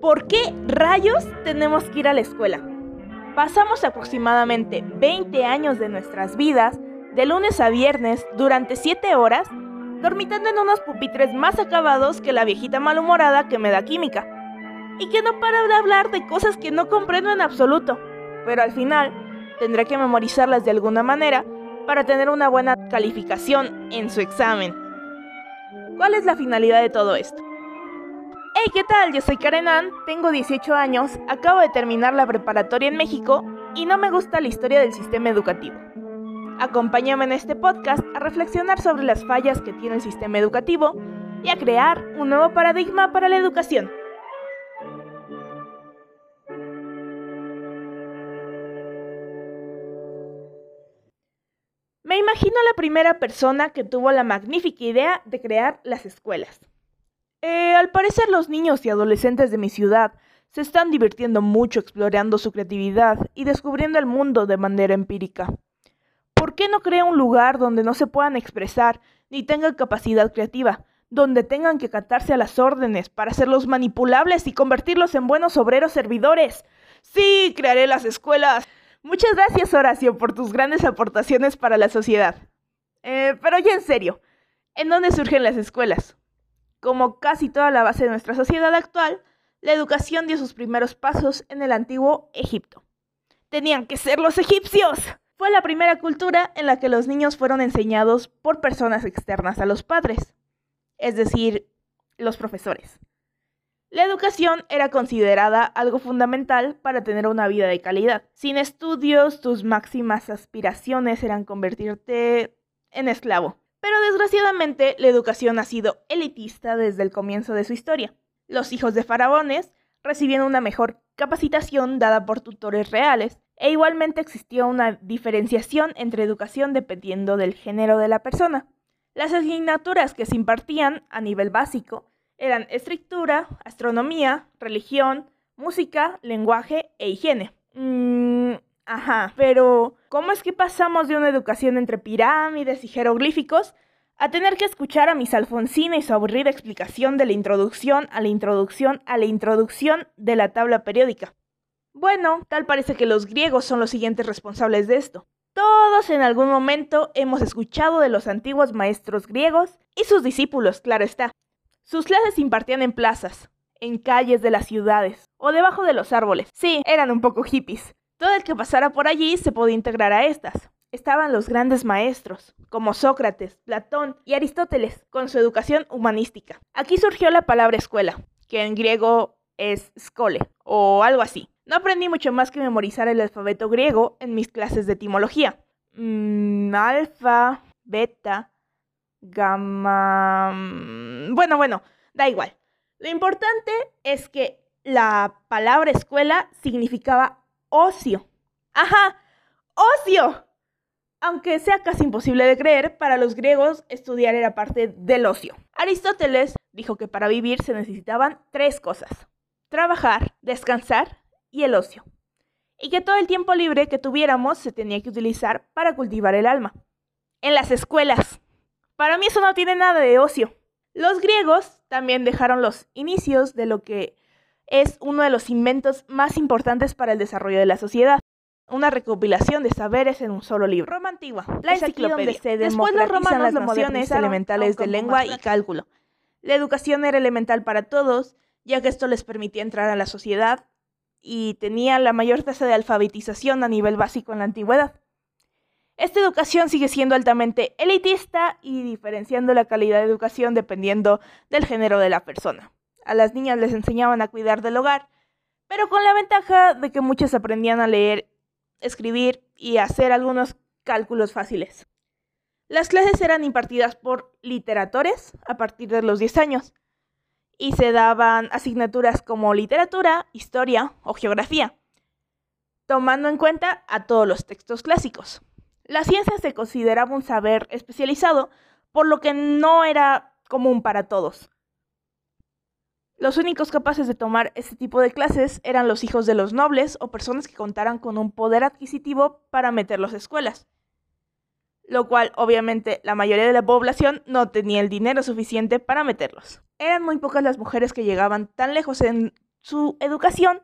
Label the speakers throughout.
Speaker 1: ¿Por qué rayos tenemos que ir a la escuela? Pasamos aproximadamente 20 años de nuestras vidas, de lunes a viernes, durante 7 horas, dormitando en unos pupitres más acabados que la viejita malhumorada que me da química, y que no para de hablar de cosas que no comprendo en absoluto, pero al final tendré que memorizarlas de alguna manera para tener una buena calificación en su examen. ¿Cuál es la finalidad de todo esto? Hey, ¿qué tal? Yo soy Karen Ann, tengo 18 años, acabo de terminar la preparatoria en México y no me gusta la historia del sistema educativo. Acompáñame en este podcast a reflexionar sobre las fallas que tiene el sistema educativo y a crear un nuevo paradigma para la educación. Me imagino la primera persona que tuvo la magnífica idea de crear las escuelas. Eh, al parecer los niños y adolescentes de mi ciudad se están divirtiendo mucho explorando su creatividad y descubriendo el mundo de manera empírica. ¿Por qué no crea un lugar donde no se puedan expresar ni tengan capacidad creativa, donde tengan que catarse a las órdenes para hacerlos manipulables y convertirlos en buenos obreros servidores? Sí, crearé las escuelas. Muchas gracias, Horacio, por tus grandes aportaciones para la sociedad. Eh, pero ya en serio, ¿en dónde surgen las escuelas? Como casi toda la base de nuestra sociedad actual, la educación dio sus primeros pasos en el antiguo Egipto. Tenían que ser los egipcios. Fue la primera cultura en la que los niños fueron enseñados por personas externas a los padres, es decir, los profesores. La educación era considerada algo fundamental para tener una vida de calidad. Sin estudios, tus máximas aspiraciones eran convertirte en esclavo. Pero desgraciadamente, la educación ha sido elitista desde el comienzo de su historia. Los hijos de faraones recibían una mejor capacitación dada por tutores reales, e igualmente existía una diferenciación entre educación dependiendo del género de la persona. Las asignaturas que se impartían a nivel básico eran escritura, astronomía, religión, música, lenguaje e higiene. Mm, ajá, pero ¿cómo es que pasamos de una educación entre pirámides y jeroglíficos a tener que escuchar a Miss Alfonsina y su aburrida explicación de la introducción a la introducción a la introducción de la tabla periódica? Bueno, tal parece que los griegos son los siguientes responsables de esto. Todos en algún momento hemos escuchado de los antiguos maestros griegos y sus discípulos, claro está. Sus clases se impartían en plazas, en calles de las ciudades o debajo de los árboles. Sí, eran un poco hippies. Todo el que pasara por allí se podía integrar a estas. Estaban los grandes maestros, como Sócrates, Platón y Aristóteles, con su educación humanística. Aquí surgió la palabra escuela, que en griego es skole, o algo así. No aprendí mucho más que memorizar el alfabeto griego en mis clases de etimología. Mm, alfa, beta, gamma... Mm, bueno, bueno, da igual. Lo importante es que la palabra escuela significaba ocio. Ajá, ocio. Aunque sea casi imposible de creer, para los griegos estudiar era parte del ocio. Aristóteles dijo que para vivir se necesitaban tres cosas. Trabajar, descansar y el ocio. Y que todo el tiempo libre que tuviéramos se tenía que utilizar para cultivar el alma. En las escuelas. Para mí eso no tiene nada de ocio. Los griegos también dejaron los inicios de lo que es uno de los inventos más importantes para el desarrollo de la sociedad. Una recopilación de saberes en un solo libro. Roma antigua, la enciclopedia. Se Después los romanos las nociones elementales de lengua y cálculo. La educación era elemental para todos, ya que esto les permitía entrar a la sociedad y tenía la mayor tasa de alfabetización a nivel básico en la antigüedad. Esta educación sigue siendo altamente elitista y diferenciando la calidad de educación dependiendo del género de la persona. A las niñas les enseñaban a cuidar del hogar, pero con la ventaja de que muchas aprendían a leer, escribir y hacer algunos cálculos fáciles. Las clases eran impartidas por literatores a partir de los 10 años y se daban asignaturas como literatura, historia o geografía, tomando en cuenta a todos los textos clásicos. La ciencia se consideraba un saber especializado, por lo que no era común para todos. Los únicos capaces de tomar este tipo de clases eran los hijos de los nobles o personas que contaran con un poder adquisitivo para meterlos a escuelas. Lo cual, obviamente, la mayoría de la población no tenía el dinero suficiente para meterlos. Eran muy pocas las mujeres que llegaban tan lejos en su educación,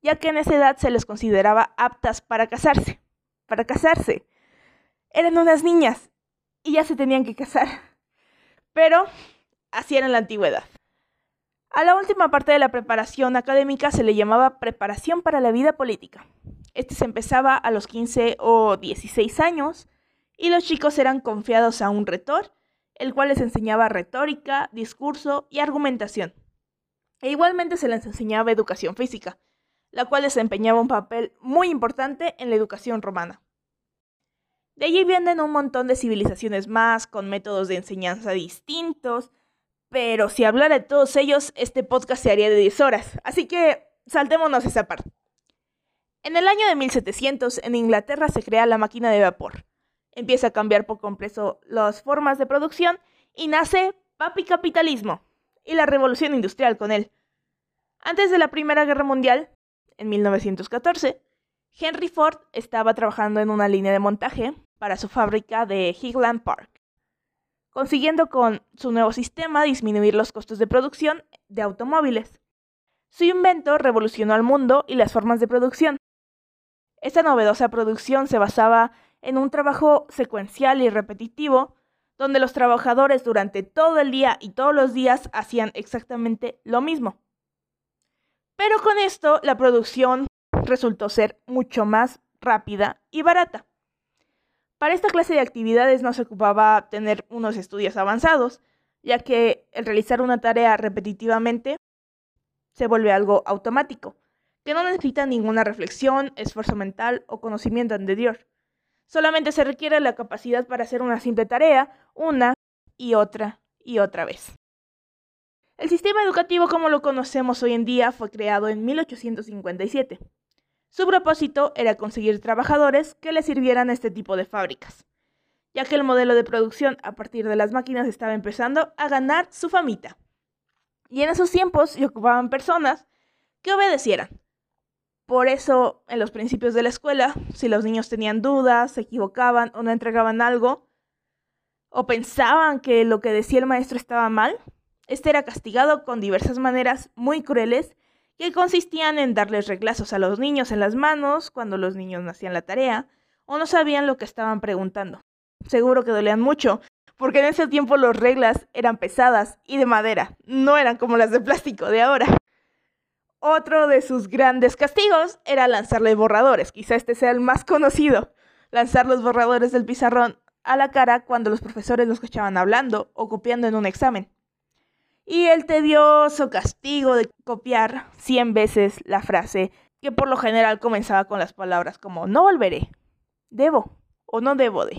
Speaker 1: ya que en esa edad se les consideraba aptas para casarse. Para casarse. Eran unas niñas y ya se tenían que casar. Pero así era en la antigüedad. A la última parte de la preparación académica se le llamaba preparación para la vida política. Este se empezaba a los 15 o 16 años y los chicos eran confiados a un retor, el cual les enseñaba retórica, discurso y argumentación. E igualmente se les enseñaba educación física, la cual desempeñaba un papel muy importante en la educación romana. De allí vienen un montón de civilizaciones más, con métodos de enseñanza distintos, pero si hablara de todos ellos, este podcast se haría de 10 horas, así que saltémonos esa parte. En el año de 1700, en Inglaterra se crea la máquina de vapor. Empieza a cambiar por completo las formas de producción y nace papi capitalismo y la revolución industrial con él. Antes de la Primera Guerra Mundial, en 1914, Henry Ford estaba trabajando en una línea de montaje para su fábrica de Highland Park consiguiendo con su nuevo sistema disminuir los costos de producción de automóviles. Su invento revolucionó al mundo y las formas de producción. Esta novedosa producción se basaba en un trabajo secuencial y repetitivo, donde los trabajadores durante todo el día y todos los días hacían exactamente lo mismo. Pero con esto la producción resultó ser mucho más rápida y barata. Para esta clase de actividades no se ocupaba tener unos estudios avanzados, ya que el realizar una tarea repetitivamente se vuelve algo automático, que no necesita ninguna reflexión, esfuerzo mental o conocimiento anterior. Solamente se requiere la capacidad para hacer una simple tarea una y otra y otra vez. El sistema educativo como lo conocemos hoy en día fue creado en 1857. Su propósito era conseguir trabajadores que le sirvieran a este tipo de fábricas, ya que el modelo de producción a partir de las máquinas estaba empezando a ganar su famita. Y en esos tiempos se ocupaban personas que obedecieran. Por eso, en los principios de la escuela, si los niños tenían dudas, se equivocaban o no entregaban algo, o pensaban que lo que decía el maestro estaba mal, este era castigado con diversas maneras muy crueles que consistían en darles reglazos a los niños en las manos cuando los niños no hacían la tarea o no sabían lo que estaban preguntando. Seguro que dolían mucho, porque en ese tiempo las reglas eran pesadas y de madera, no eran como las de plástico de ahora. Otro de sus grandes castigos era lanzarle borradores, quizá este sea el más conocido, lanzar los borradores del pizarrón a la cara cuando los profesores los escuchaban hablando o copiando en un examen y el tedioso castigo de copiar 100 veces la frase que por lo general comenzaba con las palabras como no volveré, debo o no debo de.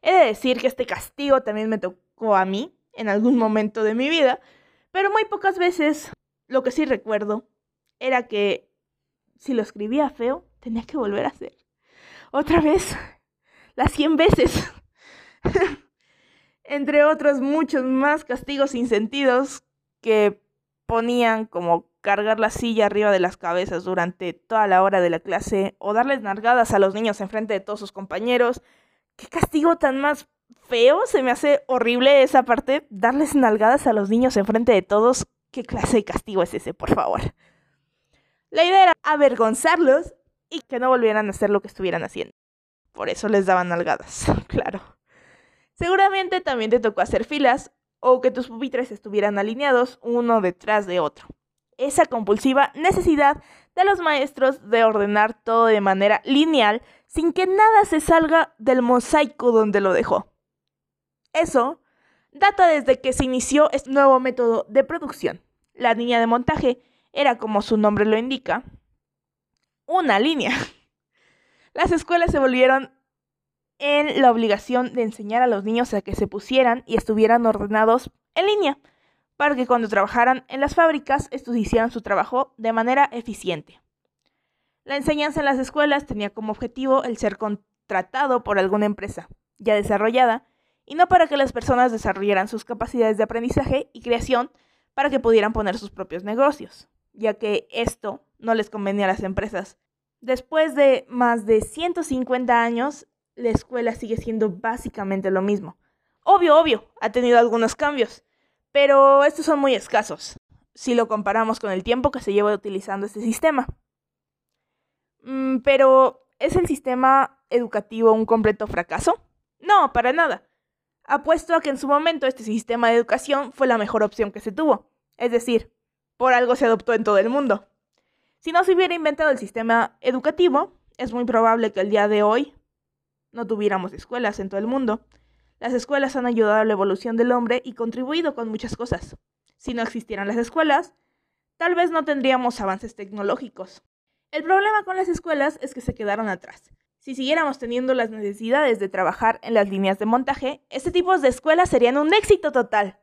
Speaker 1: He de decir que este castigo también me tocó a mí en algún momento de mi vida, pero muy pocas veces lo que sí recuerdo era que si lo escribía feo, tenía que volver a hacer. Otra vez, las 100 veces. entre otros muchos más castigos sin sentidos que ponían como cargar la silla arriba de las cabezas durante toda la hora de la clase o darles nargadas a los niños en frente de todos sus compañeros. ¿Qué castigo tan más feo? Se me hace horrible esa parte. Darles nalgadas a los niños en frente de todos. ¿Qué clase de castigo es ese, por favor? La idea era avergonzarlos y que no volvieran a hacer lo que estuvieran haciendo. Por eso les daban nalgadas, claro. Seguramente también te tocó hacer filas o que tus pupitres estuvieran alineados uno detrás de otro. Esa compulsiva necesidad de los maestros de ordenar todo de manera lineal sin que nada se salga del mosaico donde lo dejó. Eso data desde que se inició este nuevo método de producción. La línea de montaje era, como su nombre lo indica, una línea. Las escuelas se volvieron en la obligación de enseñar a los niños a que se pusieran y estuvieran ordenados en línea, para que cuando trabajaran en las fábricas, estos hicieran su trabajo de manera eficiente. La enseñanza en las escuelas tenía como objetivo el ser contratado por alguna empresa ya desarrollada, y no para que las personas desarrollaran sus capacidades de aprendizaje y creación para que pudieran poner sus propios negocios, ya que esto no les convenía a las empresas. Después de más de 150 años, la escuela sigue siendo básicamente lo mismo. Obvio, obvio, ha tenido algunos cambios, pero estos son muy escasos. si lo comparamos con el tiempo que se lleva utilizando este sistema. Mm, pero, ¿es el sistema educativo un completo fracaso? No, para nada. Apuesto a que en su momento este sistema de educación fue la mejor opción que se tuvo. Es decir, por algo se adoptó en todo el mundo. Si no se hubiera inventado el sistema educativo, es muy probable que el día de hoy no tuviéramos escuelas en todo el mundo. Las escuelas han ayudado a la evolución del hombre y contribuido con muchas cosas. Si no existieran las escuelas, tal vez no tendríamos avances tecnológicos. El problema con las escuelas es que se quedaron atrás. Si siguiéramos teniendo las necesidades de trabajar en las líneas de montaje, este tipo de escuelas serían un éxito total.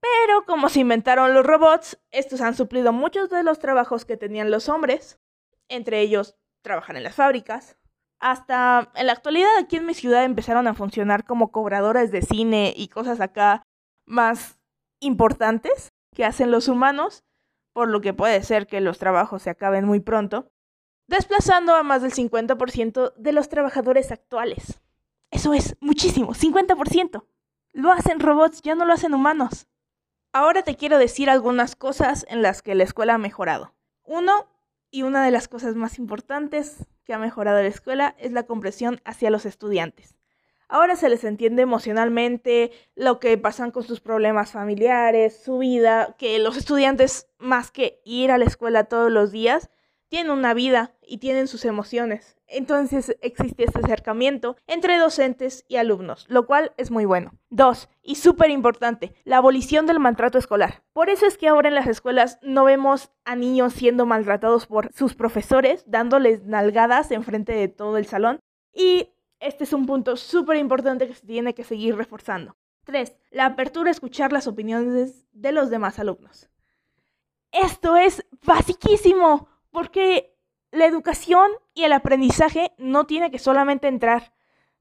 Speaker 1: Pero como se inventaron los robots, estos han suplido muchos de los trabajos que tenían los hombres, entre ellos trabajar en las fábricas. Hasta en la actualidad aquí en mi ciudad empezaron a funcionar como cobradoras de cine y cosas acá más importantes que hacen los humanos, por lo que puede ser que los trabajos se acaben muy pronto, desplazando a más del 50% de los trabajadores actuales. Eso es muchísimo, 50%. Lo hacen robots, ya no lo hacen humanos. Ahora te quiero decir algunas cosas en las que la escuela ha mejorado. Uno, y una de las cosas más importantes que ha mejorado la escuela es la comprensión hacia los estudiantes. Ahora se les entiende emocionalmente lo que pasan con sus problemas familiares, su vida, que los estudiantes, más que ir a la escuela todos los días, tienen una vida y tienen sus emociones. Entonces existe este acercamiento entre docentes y alumnos, lo cual es muy bueno. Dos, y súper importante, la abolición del maltrato escolar. Por eso es que ahora en las escuelas no vemos a niños siendo maltratados por sus profesores, dándoles nalgadas enfrente de todo el salón. Y este es un punto súper importante que se tiene que seguir reforzando. Tres, la apertura a escuchar las opiniones de los demás alumnos. Esto es basiquísimo porque la educación y el aprendizaje no tiene que solamente entrar,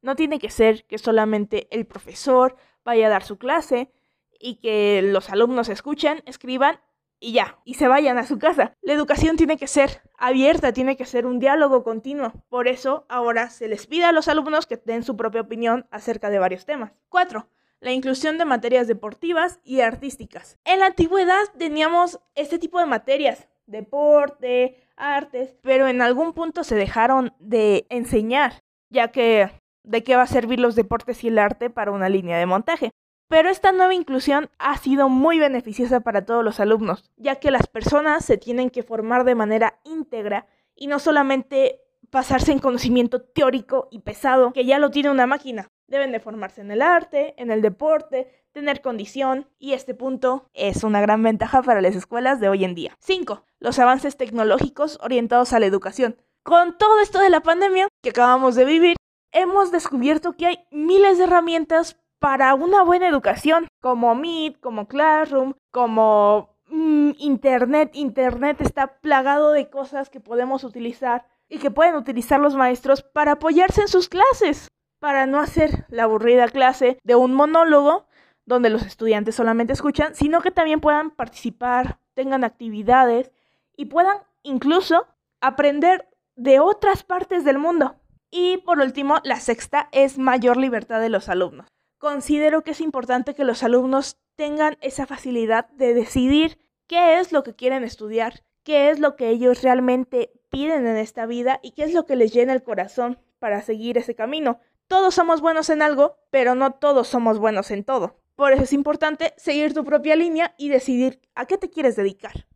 Speaker 1: no tiene que ser que solamente el profesor vaya a dar su clase y que los alumnos escuchen, escriban y ya, y se vayan a su casa. La educación tiene que ser abierta, tiene que ser un diálogo continuo. Por eso ahora se les pide a los alumnos que den su propia opinión acerca de varios temas. 4. La inclusión de materias deportivas y artísticas. En la antigüedad teníamos este tipo de materias, deporte, artes, pero en algún punto se dejaron de enseñar, ya que de qué va a servir los deportes y el arte para una línea de montaje. Pero esta nueva inclusión ha sido muy beneficiosa para todos los alumnos, ya que las personas se tienen que formar de manera íntegra y no solamente pasarse en conocimiento teórico y pesado que ya lo tiene una máquina. Deben de formarse en el arte, en el deporte, tener condición y este punto es una gran ventaja para las escuelas de hoy en día. 5. Los avances tecnológicos orientados a la educación. Con todo esto de la pandemia que acabamos de vivir, hemos descubierto que hay miles de herramientas para una buena educación, como Meet, como Classroom, como mm, Internet. Internet está plagado de cosas que podemos utilizar y que pueden utilizar los maestros para apoyarse en sus clases, para no hacer la aburrida clase de un monólogo, donde los estudiantes solamente escuchan, sino que también puedan participar, tengan actividades y puedan incluso aprender de otras partes del mundo. Y por último, la sexta es mayor libertad de los alumnos. Considero que es importante que los alumnos tengan esa facilidad de decidir qué es lo que quieren estudiar, qué es lo que ellos realmente piden en esta vida y qué es lo que les llena el corazón para seguir ese camino. Todos somos buenos en algo, pero no todos somos buenos en todo. Por eso es importante seguir tu propia línea y decidir a qué te quieres dedicar.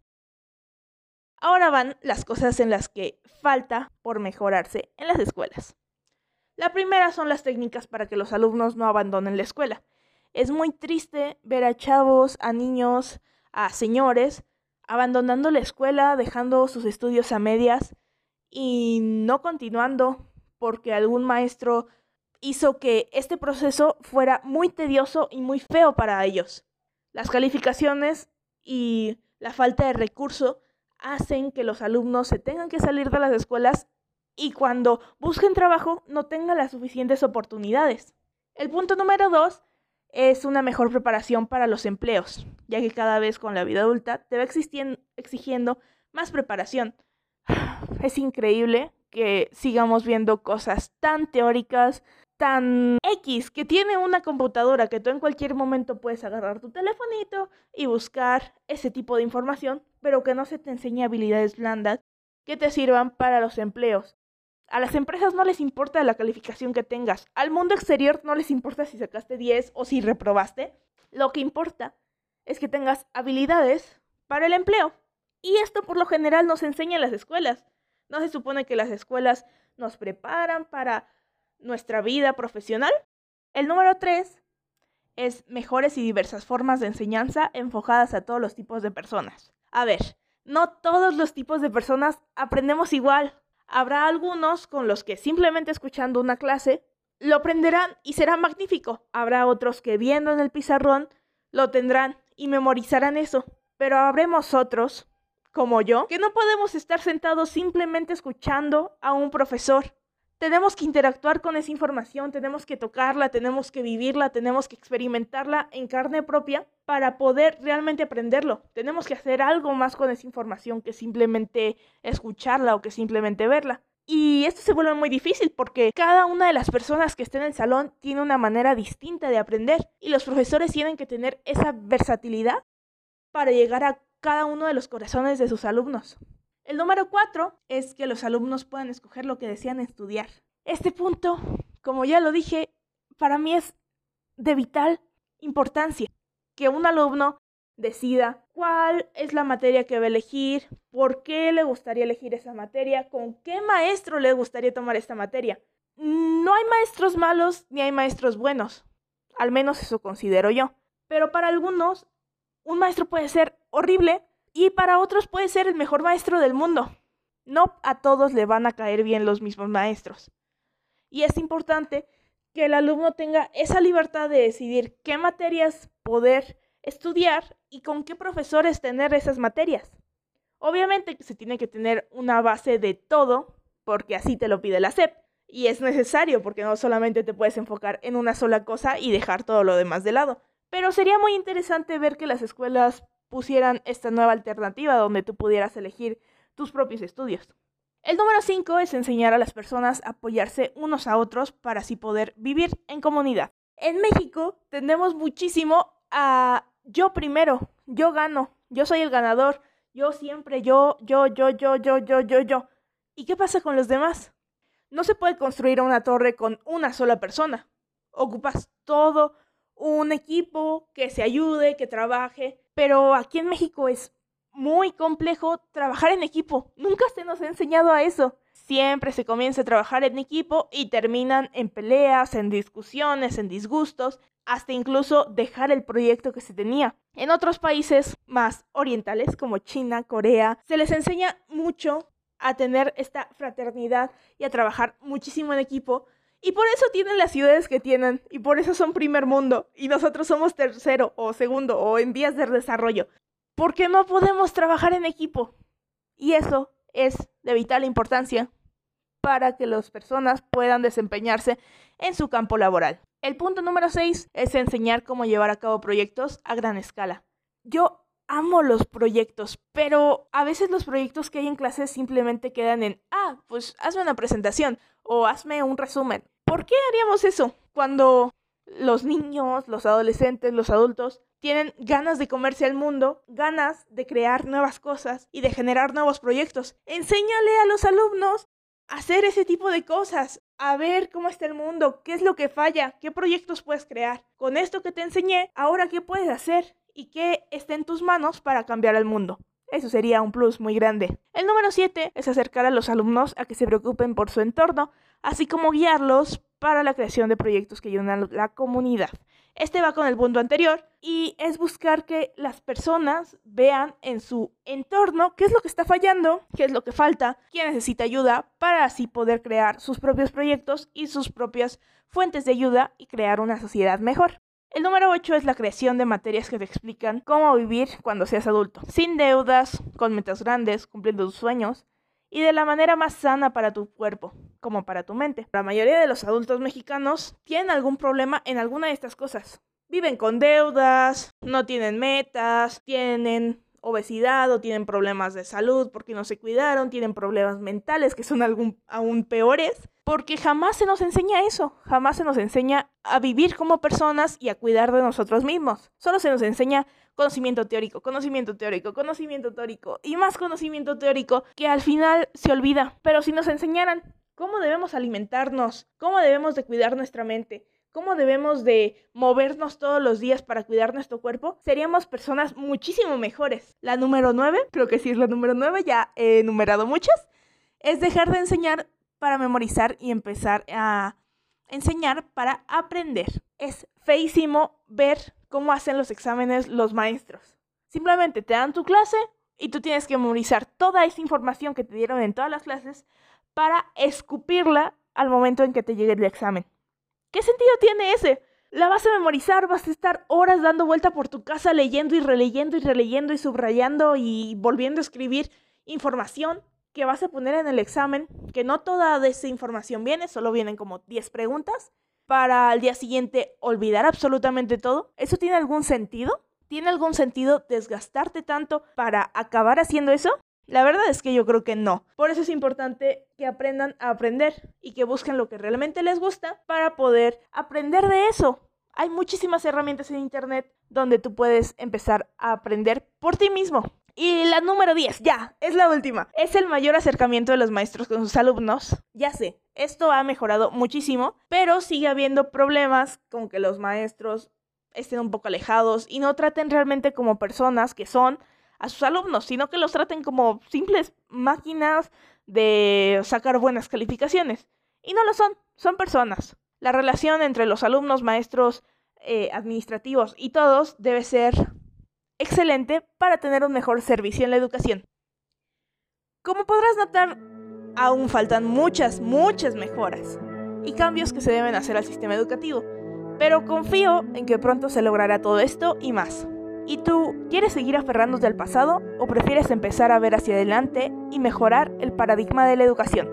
Speaker 1: Ahora van las cosas en las que falta por mejorarse en las escuelas. La primera son las técnicas para que los alumnos no abandonen la escuela. Es muy triste ver a chavos, a niños, a señores abandonando la escuela, dejando sus estudios a medias y no continuando porque algún maestro hizo que este proceso fuera muy tedioso y muy feo para ellos. Las calificaciones y la falta de recurso hacen que los alumnos se tengan que salir de las escuelas y cuando busquen trabajo no tengan las suficientes oportunidades. El punto número dos es una mejor preparación para los empleos, ya que cada vez con la vida adulta te va exigiendo más preparación. Es increíble que sigamos viendo cosas tan teóricas, tan X que tiene una computadora que tú en cualquier momento puedes agarrar tu telefonito y buscar ese tipo de información, pero que no se te enseñe habilidades blandas que te sirvan para los empleos. A las empresas no les importa la calificación que tengas, al mundo exterior no les importa si sacaste 10 o si reprobaste, lo que importa es que tengas habilidades para el empleo. Y esto por lo general nos enseña en las escuelas. No se supone que las escuelas nos preparan para nuestra vida profesional. El número tres es mejores y diversas formas de enseñanza enfocadas a todos los tipos de personas. A ver, no todos los tipos de personas aprendemos igual. Habrá algunos con los que simplemente escuchando una clase lo aprenderán y será magnífico. Habrá otros que viendo en el pizarrón lo tendrán y memorizarán eso. Pero habremos otros, como yo, que no podemos estar sentados simplemente escuchando a un profesor tenemos que interactuar con esa información, tenemos que tocarla, tenemos que vivirla, tenemos que experimentarla en carne propia para poder realmente aprenderlo. Tenemos que hacer algo más con esa información que simplemente escucharla o que simplemente verla. Y esto se vuelve muy difícil porque cada una de las personas que está en el salón tiene una manera distinta de aprender y los profesores tienen que tener esa versatilidad para llegar a cada uno de los corazones de sus alumnos. El número cuatro es que los alumnos puedan escoger lo que desean estudiar. Este punto, como ya lo dije, para mí es de vital importancia que un alumno decida cuál es la materia que va a elegir, por qué le gustaría elegir esa materia, con qué maestro le gustaría tomar esta materia. No hay maestros malos ni hay maestros buenos, al menos eso considero yo. Pero para algunos, un maestro puede ser horrible y para otros puede ser el mejor maestro del mundo. No a todos le van a caer bien los mismos maestros. Y es importante que el alumno tenga esa libertad de decidir qué materias poder estudiar y con qué profesores tener esas materias. Obviamente se tiene que tener una base de todo, porque así te lo pide la SEP. Y es necesario, porque no solamente te puedes enfocar en una sola cosa y dejar todo lo demás de lado. Pero sería muy interesante ver que las escuelas pusieran esta nueva alternativa donde tú pudieras elegir tus propios estudios. El número 5 es enseñar a las personas a apoyarse unos a otros para así poder vivir en comunidad. En México tendemos muchísimo a yo primero, yo gano, yo soy el ganador, yo siempre, yo, yo, yo, yo, yo, yo, yo, yo. ¿Y qué pasa con los demás? No se puede construir una torre con una sola persona. Ocupas todo un equipo que se ayude, que trabaje, pero aquí en México es muy complejo trabajar en equipo. Nunca se nos ha enseñado a eso. Siempre se comienza a trabajar en equipo y terminan en peleas, en discusiones, en disgustos, hasta incluso dejar el proyecto que se tenía. En otros países más orientales como China, Corea, se les enseña mucho a tener esta fraternidad y a trabajar muchísimo en equipo y por eso tienen las ciudades que tienen, y por eso son primer mundo, y nosotros somos tercero o segundo o en vías de desarrollo, porque no podemos trabajar en equipo. Y eso es de vital importancia para que las personas puedan desempeñarse en su campo laboral. El punto número 6 es enseñar cómo llevar a cabo proyectos a gran escala. Yo amo los proyectos, pero a veces los proyectos que hay en clases simplemente quedan en, ah, pues hazme una presentación o hazme un resumen. ¿Por qué haríamos eso cuando los niños, los adolescentes, los adultos tienen ganas de comerse al mundo, ganas de crear nuevas cosas y de generar nuevos proyectos? Enséñale a los alumnos a hacer ese tipo de cosas, a ver cómo está el mundo, qué es lo que falla, qué proyectos puedes crear. Con esto que te enseñé, ahora qué puedes hacer y qué está en tus manos para cambiar el mundo. Eso sería un plus muy grande. El número 7 es acercar a los alumnos a que se preocupen por su entorno, así como guiarlos para la creación de proyectos que ayuden a la comunidad. Este va con el punto anterior y es buscar que las personas vean en su entorno qué es lo que está fallando, qué es lo que falta, quién necesita ayuda para así poder crear sus propios proyectos y sus propias fuentes de ayuda y crear una sociedad mejor. El número 8 es la creación de materias que te explican cómo vivir cuando seas adulto, sin deudas, con metas grandes, cumpliendo tus sueños y de la manera más sana para tu cuerpo como para tu mente. La mayoría de los adultos mexicanos tienen algún problema en alguna de estas cosas. Viven con deudas, no tienen metas, tienen obesidad o tienen problemas de salud porque no se cuidaron, tienen problemas mentales que son aún peores, porque jamás se nos enseña eso, jamás se nos enseña a vivir como personas y a cuidar de nosotros mismos. Solo se nos enseña conocimiento teórico, conocimiento teórico, conocimiento teórico y más conocimiento teórico que al final se olvida. Pero si nos enseñaran cómo debemos alimentarnos, cómo debemos de cuidar nuestra mente, cómo debemos de movernos todos los días para cuidar nuestro cuerpo, seríamos personas muchísimo mejores. La número 9, creo que sí es la número 9, ya he enumerado muchas, es dejar de enseñar para memorizar y empezar a enseñar para aprender. Es feísimo ver cómo hacen los exámenes los maestros. Simplemente te dan tu clase y tú tienes que memorizar toda esa información que te dieron en todas las clases para escupirla al momento en que te llegue el examen. ¿Qué sentido tiene ese? La vas a memorizar, vas a estar horas dando vuelta por tu casa leyendo y releyendo y releyendo y subrayando y volviendo a escribir información que vas a poner en el examen, que no toda esa información viene, solo vienen como 10 preguntas, para al día siguiente olvidar absolutamente todo. ¿Eso tiene algún sentido? ¿Tiene algún sentido desgastarte tanto para acabar haciendo eso? La verdad es que yo creo que no. Por eso es importante que aprendan a aprender y que busquen lo que realmente les gusta para poder aprender de eso. Hay muchísimas herramientas en Internet donde tú puedes empezar a aprender por ti mismo. Y la número 10, ya, es la última. Es el mayor acercamiento de los maestros con sus alumnos. Ya sé, esto ha mejorado muchísimo, pero sigue habiendo problemas con que los maestros estén un poco alejados y no traten realmente como personas que son a sus alumnos, sino que los traten como simples máquinas de sacar buenas calificaciones. Y no lo son, son personas. La relación entre los alumnos, maestros, eh, administrativos y todos debe ser excelente para tener un mejor servicio en la educación. Como podrás notar, aún faltan muchas, muchas mejoras y cambios que se deben hacer al sistema educativo, pero confío en que pronto se logrará todo esto y más. ¿Y tú quieres seguir aferrándote al pasado o prefieres empezar a ver hacia adelante y mejorar el paradigma de la educación?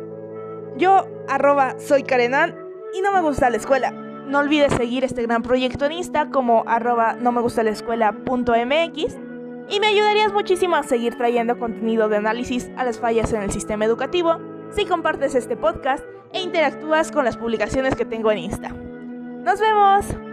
Speaker 1: Yo, arroba, soy Karenan y no me gusta la escuela. No olvides seguir este gran proyecto en Insta como arroba no me gusta la escuela.mx y me ayudarías muchísimo a seguir trayendo contenido de análisis a las fallas en el sistema educativo si compartes este podcast e interactúas con las publicaciones que tengo en Insta. ¡Nos vemos!